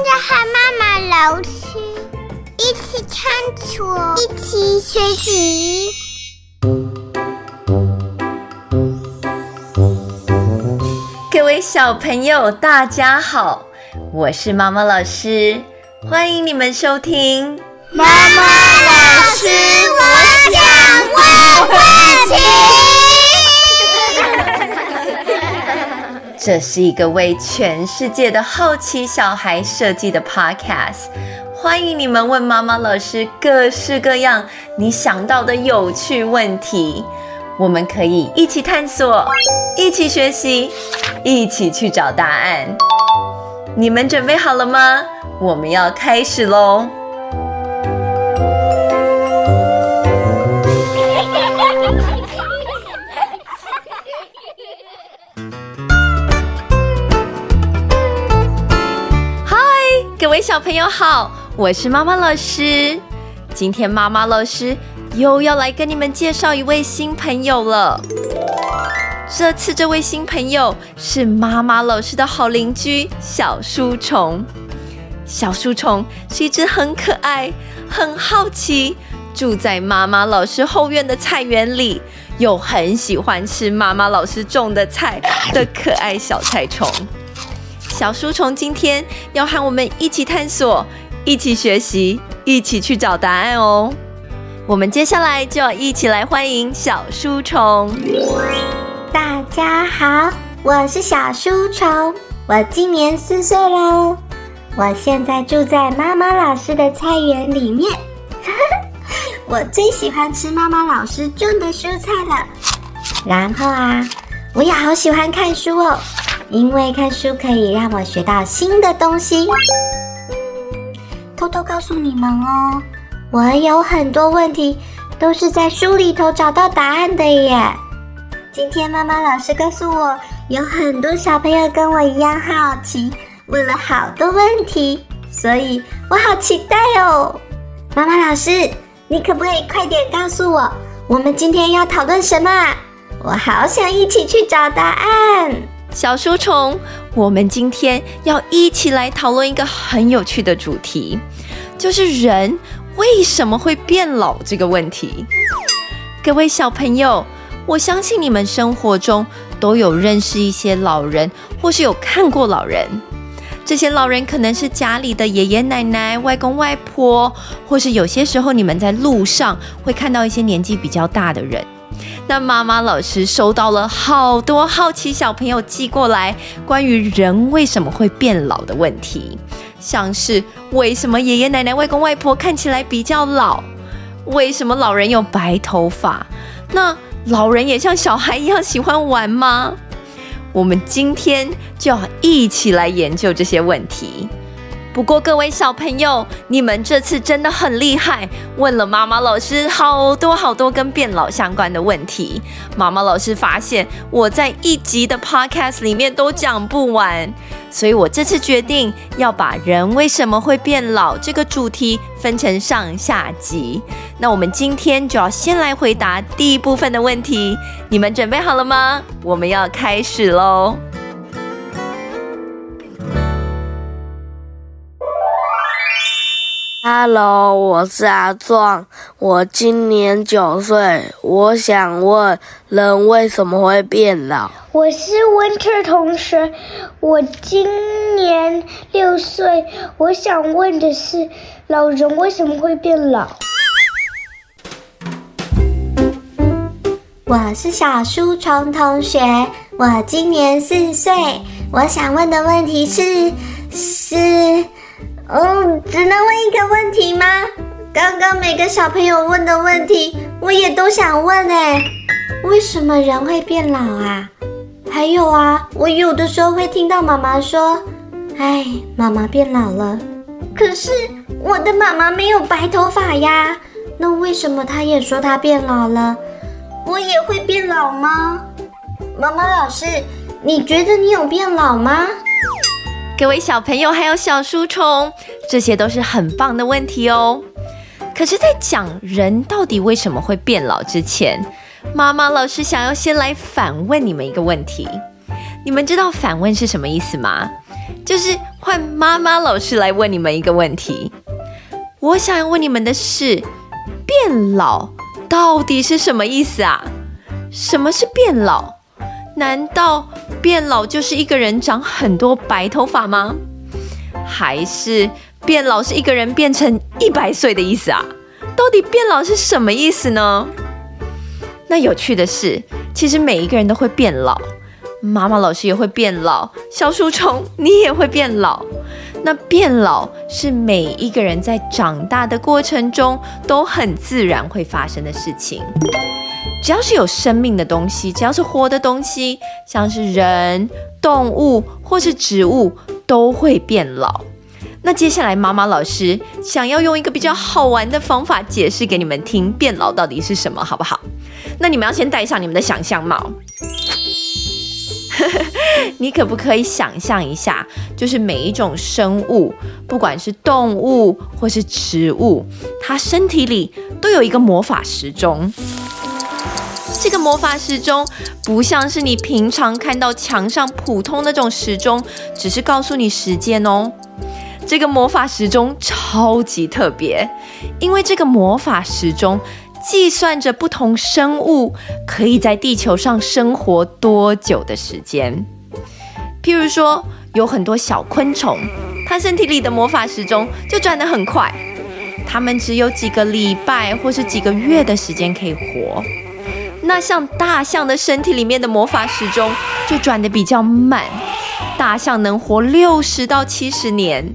跟着和妈妈老师一起探索，一起学习。各位小朋友，大家好，我是妈妈老师，欢迎你们收听妈妈老师，我想问问题。这是一个为全世界的好奇小孩设计的 podcast，欢迎你们问妈妈老师各式各样你想到的有趣问题，我们可以一起探索，一起学习，一起去找答案。你们准备好了吗？我们要开始喽！小朋友好，我是妈妈老师。今天妈妈老师又要来跟你们介绍一位新朋友了。这次这位新朋友是妈妈老师的好邻居小书虫。小书虫是一只很可爱、很好奇，住在妈妈老师后院的菜园里，又很喜欢吃妈妈老师种的菜的可爱小菜虫。小书虫今天要和我们一起探索，一起学习，一起去找答案哦。我们接下来就要一起来欢迎小书虫。大家好，我是小书虫，我今年四岁喽。我现在住在妈妈老师的菜园里面，我最喜欢吃妈妈老师种的蔬菜了。然后啊，我也好喜欢看书哦。因为看书可以让我学到新的东西。偷偷告诉你们哦，我有很多问题都是在书里头找到答案的耶。今天妈妈老师告诉我，有很多小朋友跟我一样好奇，问了好多问题，所以我好期待哦。妈妈老师，你可不可以快点告诉我，我们今天要讨论什么？我好想一起去找答案。小书虫，我们今天要一起来讨论一个很有趣的主题，就是人为什么会变老这个问题。各位小朋友，我相信你们生活中都有认识一些老人，或是有看过老人。这些老人可能是家里的爷爷奶奶、外公外婆，或是有些时候你们在路上会看到一些年纪比较大的人。那妈妈老师收到了好多好奇小朋友寄过来关于人为什么会变老的问题，像是为什么爷爷奶奶、外公外婆看起来比较老？为什么老人有白头发？那老人也像小孩一样喜欢玩吗？我们今天就要一起来研究这些问题。不过，各位小朋友，你们这次真的很厉害，问了妈妈老师好多好多跟变老相关的问题。妈妈老师发现我在一集的 podcast 里面都讲不完，所以我这次决定要把人为什么会变老这个主题分成上下集。那我们今天就要先来回答第一部分的问题，你们准备好了吗？我们要开始喽！Hello，我是阿壮，我今年九岁，我想问人为什么会变老？我是 Winter 同学，我今年六岁，我想问的是老人为什么会变老？我是小书虫同学，我今年四岁，我想问的问题是是。哦，只能问一个问题吗？刚刚每个小朋友问的问题，我也都想问哎。为什么人会变老啊？还有啊，我有的时候会听到妈妈说：“哎，妈妈变老了。”可是我的妈妈没有白头发呀。那为什么她也说她变老了？我也会变老吗？妈妈老师，你觉得你有变老吗？各位小朋友，还有小书虫，这些都是很棒的问题哦。可是，在讲人到底为什么会变老之前，妈妈老师想要先来反问你们一个问题：你们知道反问是什么意思吗？就是换妈妈老师来问你们一个问题。我想要问你们的是，变老到底是什么意思啊？什么是变老？难道变老就是一个人长很多白头发吗？还是变老是一个人变成一百岁的意思啊？到底变老是什么意思呢？那有趣的是，其实每一个人都会变老，妈妈老师也会变老，小树虫你也会变老。那变老是每一个人在长大的过程中都很自然会发生的事情。只要是有生命的东西，只要是活的东西，像是人、动物或是植物，都会变老。那接下来妈妈老师想要用一个比较好玩的方法解释给你们听，变老到底是什么，好不好？那你们要先戴上你们的想象帽。你可不可以想象一下，就是每一种生物，不管是动物或是植物，它身体里都有一个魔法时钟。这个魔法时钟不像是你平常看到墙上普通那种时钟，只是告诉你时间哦。这个魔法时钟超级特别，因为这个魔法时钟。计算着不同生物可以在地球上生活多久的时间。譬如说，有很多小昆虫，它身体里的魔法时钟就转得很快，它们只有几个礼拜或是几个月的时间可以活。那像大象的身体里面的魔法时钟就转得比较慢，大象能活六十到七十年。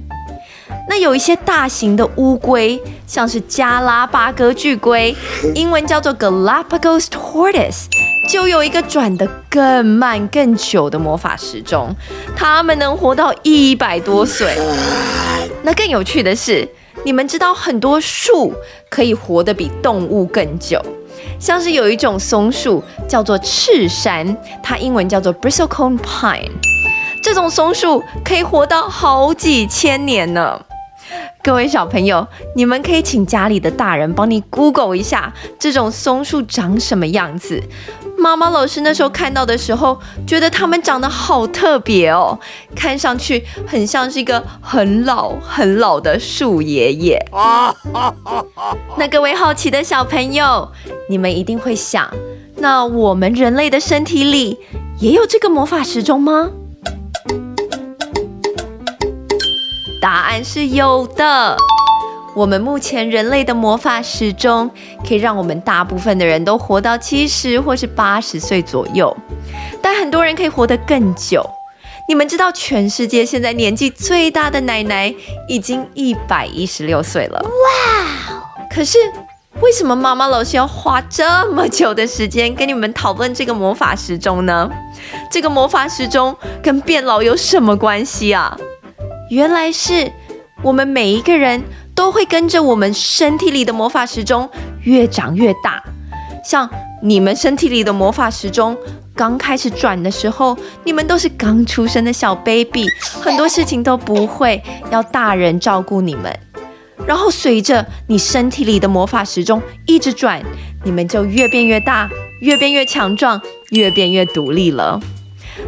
那有一些大型的乌龟，像是加拉巴哥巨龟，英文叫做 Galapagos tortoise，就有一个转得更慢、更久的魔法时钟，它们能活到一百多岁。那更有趣的是，你们知道很多树可以活得比动物更久，像是有一种松树叫做赤山，它英文叫做 Bristlecone pine，这种松树可以活到好几千年呢。各位小朋友，你们可以请家里的大人帮你 Google 一下这种松树长什么样子。妈妈老师那时候看到的时候，觉得它们长得好特别哦，看上去很像是一个很老很老的树爷爷。那各位好奇的小朋友，你们一定会想，那我们人类的身体里也有这个魔法时钟吗？答案是有的。我们目前人类的魔法时钟可以让我们大部分的人都活到七十或是八十岁左右，但很多人可以活得更久。你们知道全世界现在年纪最大的奶奶已经一百一十六岁了。哇！可是为什么妈妈老师要花这么久的时间跟你们讨论这个魔法时钟呢？这个魔法时钟跟变老有什么关系啊？原来是我们每一个人都会跟着我们身体里的魔法时钟越长越大。像你们身体里的魔法时钟刚开始转的时候，你们都是刚出生的小 baby，很多事情都不会，要大人照顾你们。然后随着你身体里的魔法时钟一直转，你们就越变越大，越变越强壮，越变越独立了。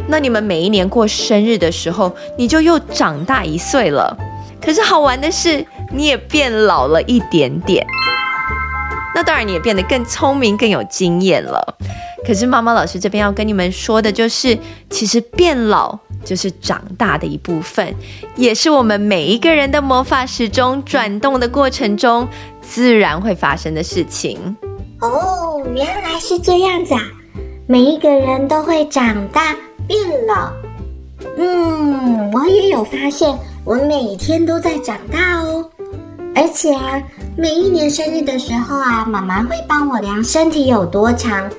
那你们每一年过生日的时候，你就又长大一岁了。可是好玩的是，你也变老了一点点。那当然，你也变得更聪明、更有经验了。可是妈妈老师这边要跟你们说的就是，其实变老就是长大的一部分，也是我们每一个人的魔法时钟转动的过程中自然会发生的事情。哦，原来是这样子啊！每一个人都会长大。变老，嗯，我也有发现，我每天都在长大哦。而且啊，每一年生日的时候啊，妈妈会帮我量身体有多长，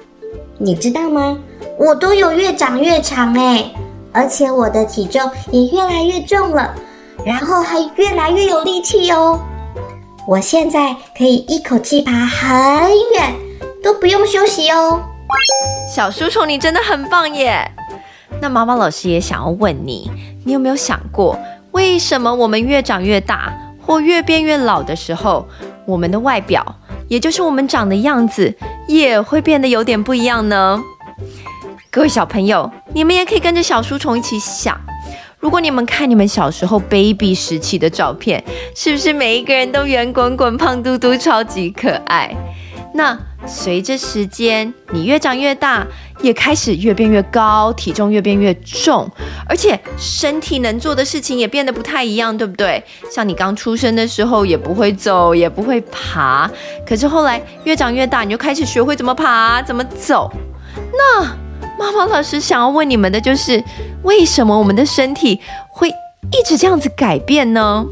你知道吗？我都有越长越长诶，而且我的体重也越来越重了，然后还越来越有力气哦。我现在可以一口气爬很远，都不用休息哦。小书虫，你真的很棒耶！那妈妈老师也想要问你，你有没有想过，为什么我们越长越大我越变越老的时候，我们的外表，也就是我们长的样子，也会变得有点不一样呢？各位小朋友，你们也可以跟着小书虫一起想，如果你们看你们小时候 baby 时期的照片，是不是每一个人都圆滚滚、胖嘟嘟、超级可爱？那随着时间，你越长越大，也开始越变越高，体重越变越重，而且身体能做的事情也变得不太一样，对不对？像你刚出生的时候也不会走，也不会爬，可是后来越长越大，你就开始学会怎么爬，怎么走。那妈妈老师想要问你们的就是，为什么我们的身体会一直这样子改变呢？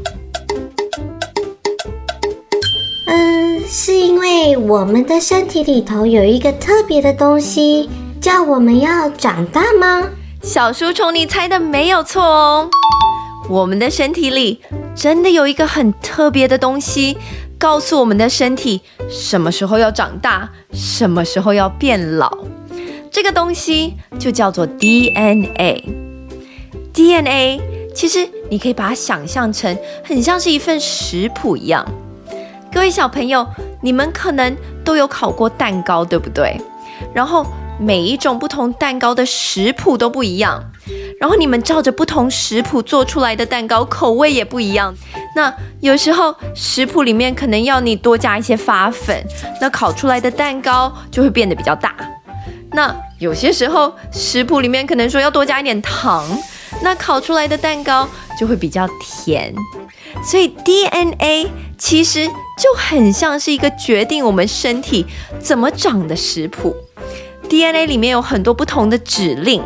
嗯，是因为我们的身体里头有一个特别的东西，叫我们要长大吗？小书虫，你猜的没有错哦。我们的身体里真的有一个很特别的东西，告诉我们的身体什么时候要长大，什么时候要变老。这个东西就叫做 DNA。DNA 其实你可以把它想象成很像是一份食谱一样。各位小朋友，你们可能都有烤过蛋糕，对不对？然后每一种不同蛋糕的食谱都不一样，然后你们照着不同食谱做出来的蛋糕，口味也不一样。那有时候食谱里面可能要你多加一些发粉，那烤出来的蛋糕就会变得比较大。那有些时候食谱里面可能说要多加一点糖，那烤出来的蛋糕就会比较甜。所以 DNA 其实就很像是一个决定我们身体怎么长的食谱。DNA 里面有很多不同的指令，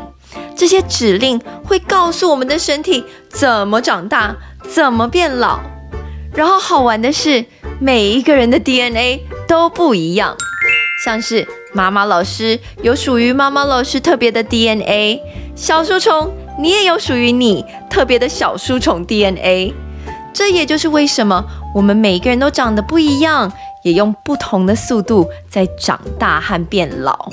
这些指令会告诉我们的身体怎么长大、怎么变老。然后好玩的是，每一个人的 DNA 都不一样。像是妈妈老师有属于妈妈老师特别的 DNA，小书虫你也有属于你特别的小书虫 DNA。这也就是为什么我们每个人都长得不一样，也用不同的速度在长大和变老。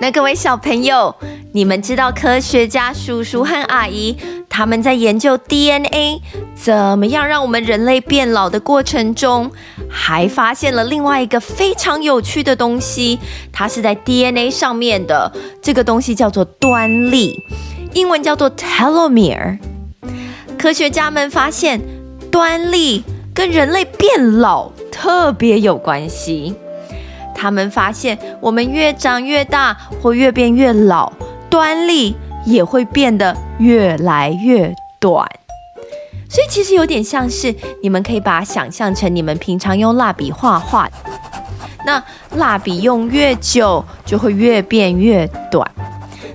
那各位小朋友，你们知道科学家叔叔和阿姨他们在研究 DNA 怎么样让我们人类变老的过程中，还发现了另外一个非常有趣的东西，它是在 DNA 上面的。这个东西叫做端粒，英文叫做 telomere。科学家们发现，端粒跟人类变老特别有关系。他们发现，我们越长越大或越变越老，端粒也会变得越来越短。所以，其实有点像是，你们可以把它想象成你们平常用蜡笔画画，那蜡笔用越久，就会越变越短。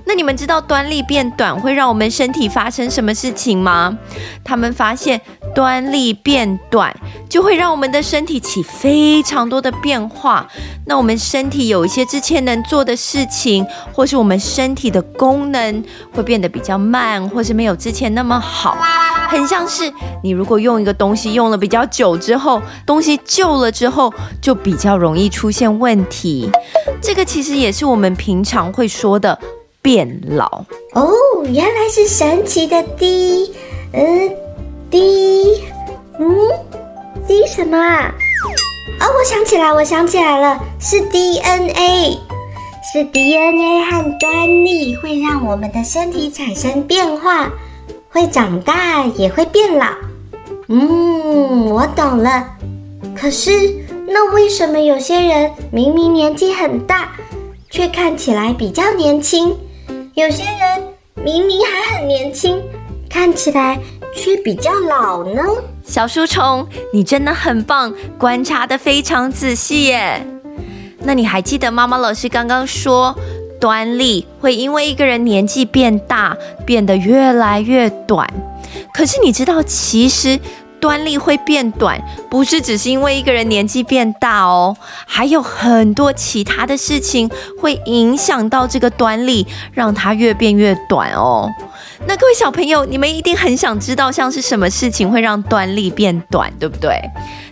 那你们知道端粒变短会让我们身体发生什么事情吗？他们发现端粒变短就会让我们的身体起非常多的变化。那我们身体有一些之前能做的事情，或是我们身体的功能会变得比较慢，或是没有之前那么好。很像是你如果用一个东西用了比较久之后，东西旧了之后就比较容易出现问题。这个其实也是我们平常会说的。变老哦，原来是神奇的 D，嗯，D，嗯，D 什么啊？哦，我想起来，我想起来了，是 DNA，是 DNA 和端粒会让我们的身体产生变化，会长大也会变老。嗯，我懂了。可是，那为什么有些人明明年纪很大，却看起来比较年轻？有些人明明还很年轻，看起来却比较老呢。小书虫，你真的很棒，观察得非常仔细耶。那你还记得妈妈老师刚刚说，端粒会因为一个人年纪变大，变得越来越短。可是你知道，其实。端粒会变短，不是只是因为一个人年纪变大哦，还有很多其他的事情会影响到这个端粒，让它越变越短哦。那各位小朋友，你们一定很想知道，像是什么事情会让端粒变短，对不对？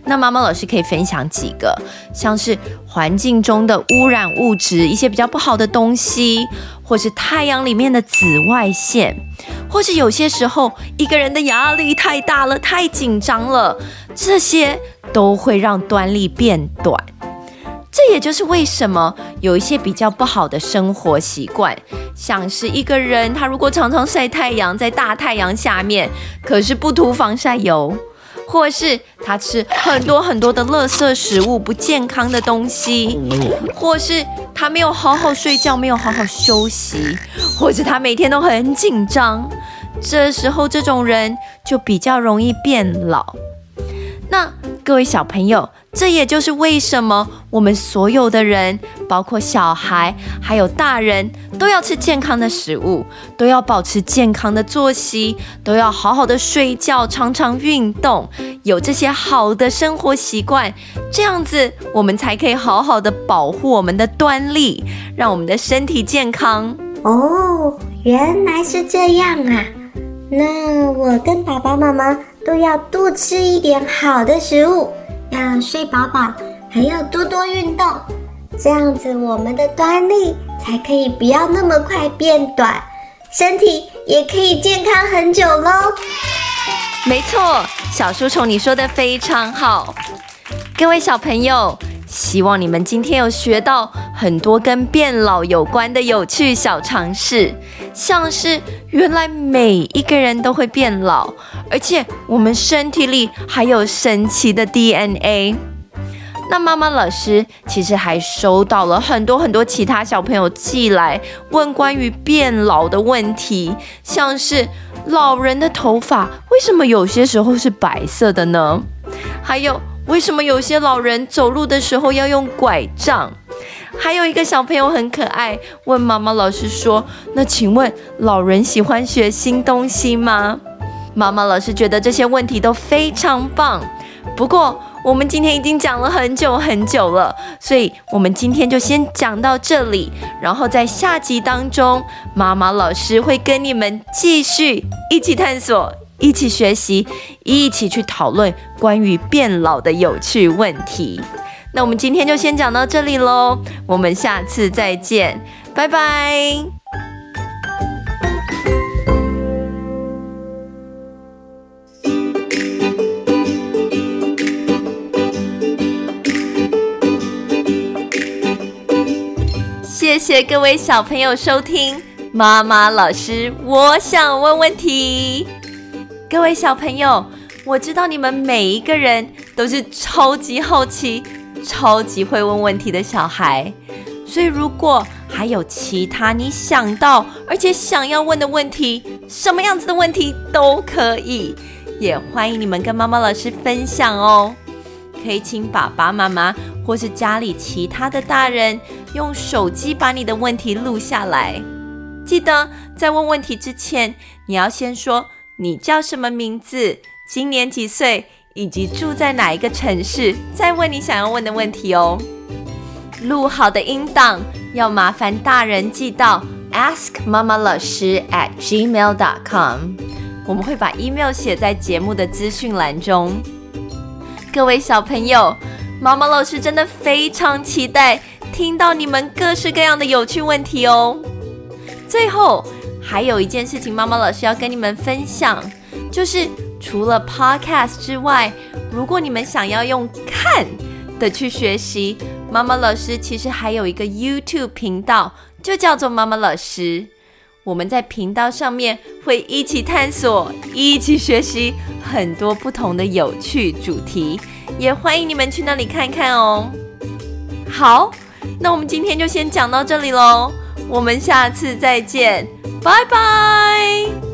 那妈妈老师可以分享几个，像是环境中的污染物质，一些比较不好的东西，或是太阳里面的紫外线。或是有些时候，一个人的压力太大了，太紧张了，这些都会让端粒变短。这也就是为什么有一些比较不好的生活习惯，像是一个人他如果常常晒太阳，在大太阳下面，可是不涂防晒油，或是他吃很多很多的垃圾食物、不健康的东西，或是他没有好好睡觉、没有好好休息，或者他每天都很紧张，这时候这种人就比较容易变老。那各位小朋友，这也就是为什么我们所有的人，包括小孩还有大人，都要吃健康的食物，都要保持健康的作息，都要好好的睡觉，常常运动，有这些好的生活习惯，这样子我们才可以好好的保护我们的端粒，让我们的身体健康。哦，原来是这样啊！那我跟爸爸妈妈。都要多吃一点好的食物，要睡饱饱，还要多多运动，这样子我们的端粒才可以不要那么快变短，身体也可以健康很久喽。没错，小书虫你说的非常好，各位小朋友。希望你们今天有学到很多跟变老有关的有趣小常识，像是原来每一个人都会变老，而且我们身体里还有神奇的 DNA。那妈妈老师其实还收到了很多很多其他小朋友寄来问关于变老的问题，像是老人的头发为什么有些时候是白色的呢？还有。为什么有些老人走路的时候要用拐杖？还有一个小朋友很可爱，问妈妈老师说：“那请问老人喜欢学新东西吗？”妈妈老师觉得这些问题都非常棒。不过我们今天已经讲了很久很久了，所以我们今天就先讲到这里。然后在下集当中，妈妈老师会跟你们继续一起探索。一起学习，一起去讨论关于变老的有趣问题。那我们今天就先讲到这里喽，我们下次再见，拜拜。谢谢各位小朋友收听妈妈老师，我想问问题。各位小朋友，我知道你们每一个人都是超级好奇、超级会问问题的小孩，所以如果还有其他你想到而且想要问的问题，什么样子的问题都可以，也欢迎你们跟妈妈老师分享哦。可以请爸爸妈妈或是家里其他的大人用手机把你的问题录下来。记得在问问题之前，你要先说。你叫什么名字？今年几岁？以及住在哪一个城市？再问你想要问的问题哦。录好的音档要麻烦大人寄到 askmamalashi@gmail.com，我们会把 email 写在节目的资讯栏中。各位小朋友，妈妈老师真的非常期待听到你们各式各样的有趣问题哦。最后。还有一件事情，妈妈老师要跟你们分享，就是除了 Podcast 之外，如果你们想要用看的去学习，妈妈老师其实还有一个 YouTube 频道，就叫做妈妈老师。我们在频道上面会一起探索，一起学习很多不同的有趣主题，也欢迎你们去那里看看哦。好，那我们今天就先讲到这里喽，我们下次再见。拜拜。